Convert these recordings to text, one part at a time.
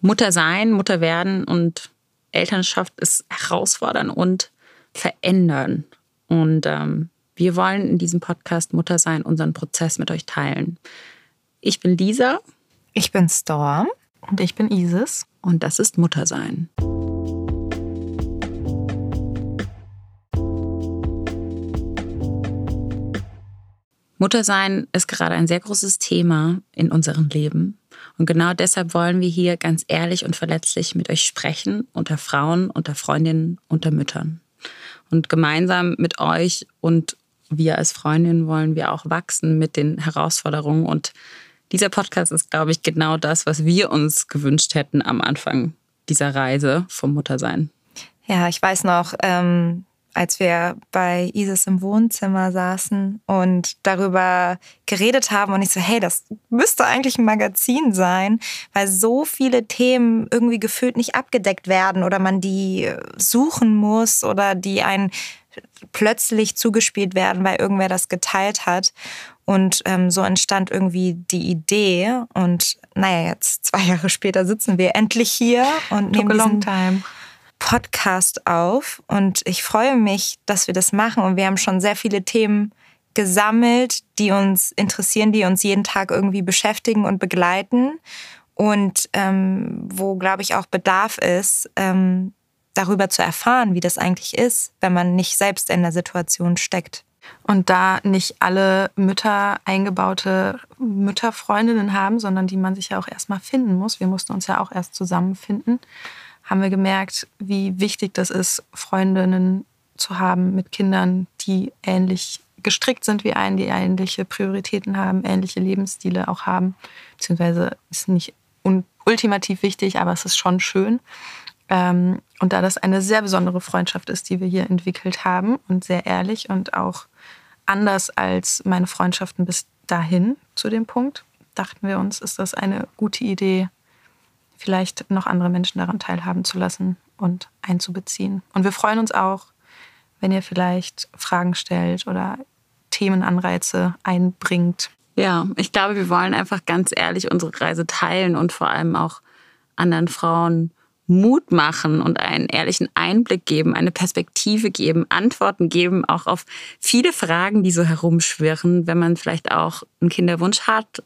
Mutter sein, Mutter werden und Elternschaft ist herausfordern und verändern. Und ähm, wir wollen in diesem Podcast Mutter sein, unseren Prozess mit euch teilen. Ich bin Lisa. Ich bin Storm. Und ich bin Isis. Und das ist Mutter sein. Muttersein ist gerade ein sehr großes Thema in unserem Leben. Und genau deshalb wollen wir hier ganz ehrlich und verletzlich mit euch sprechen, unter Frauen, unter Freundinnen, unter Müttern. Und gemeinsam mit euch und wir als Freundinnen wollen wir auch wachsen mit den Herausforderungen. Und dieser Podcast ist, glaube ich, genau das, was wir uns gewünscht hätten am Anfang dieser Reise vom Muttersein. Ja, ich weiß noch, ähm, als wir bei Isis im Wohnzimmer saßen und darüber geredet haben und ich so, hey, das müsste eigentlich ein Magazin sein, weil so viele Themen irgendwie gefühlt nicht abgedeckt werden oder man die suchen muss oder die einen plötzlich zugespielt werden, weil irgendwer das geteilt hat. Und ähm, so entstand irgendwie die Idee. Und naja, jetzt zwei Jahre später sitzen wir endlich hier und nehmen diesen, time. Podcast auf und ich freue mich, dass wir das machen und wir haben schon sehr viele Themen gesammelt, die uns interessieren, die uns jeden Tag irgendwie beschäftigen und begleiten und ähm, wo, glaube ich, auch Bedarf ist, ähm, darüber zu erfahren, wie das eigentlich ist, wenn man nicht selbst in der Situation steckt. Und da nicht alle Mütter eingebaute Mütterfreundinnen haben, sondern die man sich ja auch erstmal finden muss. Wir mussten uns ja auch erst zusammenfinden haben wir gemerkt, wie wichtig das ist, Freundinnen zu haben mit Kindern, die ähnlich gestrickt sind wie einen, die ähnliche Prioritäten haben, ähnliche Lebensstile auch haben. Beziehungsweise ist nicht ultimativ wichtig, aber es ist schon schön. Ähm, und da das eine sehr besondere Freundschaft ist, die wir hier entwickelt haben und sehr ehrlich und auch anders als meine Freundschaften bis dahin zu dem Punkt, dachten wir uns, ist das eine gute Idee, vielleicht noch andere Menschen daran teilhaben zu lassen und einzubeziehen. Und wir freuen uns auch, wenn ihr vielleicht Fragen stellt oder Themenanreize einbringt. Ja, ich glaube, wir wollen einfach ganz ehrlich unsere Reise teilen und vor allem auch anderen Frauen Mut machen und einen ehrlichen Einblick geben, eine Perspektive geben, Antworten geben, auch auf viele Fragen, die so herumschwirren, wenn man vielleicht auch einen Kinderwunsch hat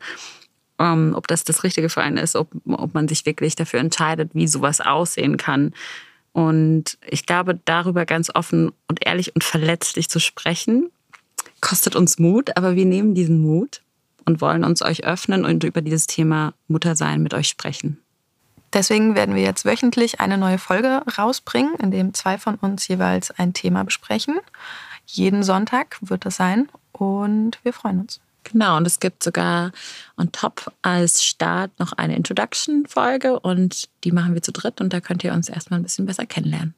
ähm, ob das das Richtige für einen ist, ob, ob man sich wirklich dafür entscheidet, wie sowas aussehen kann. Und ich glaube, darüber ganz offen und ehrlich und verletzlich zu sprechen, kostet uns Mut, aber wir nehmen diesen Mut und wollen uns euch öffnen und über dieses Thema Muttersein mit euch sprechen. Deswegen werden wir jetzt wöchentlich eine neue Folge rausbringen, in dem zwei von uns jeweils ein Thema besprechen. Jeden Sonntag wird das sein und wir freuen uns. Genau, und es gibt sogar on top als Start noch eine Introduction-Folge und die machen wir zu dritt und da könnt ihr uns erstmal ein bisschen besser kennenlernen.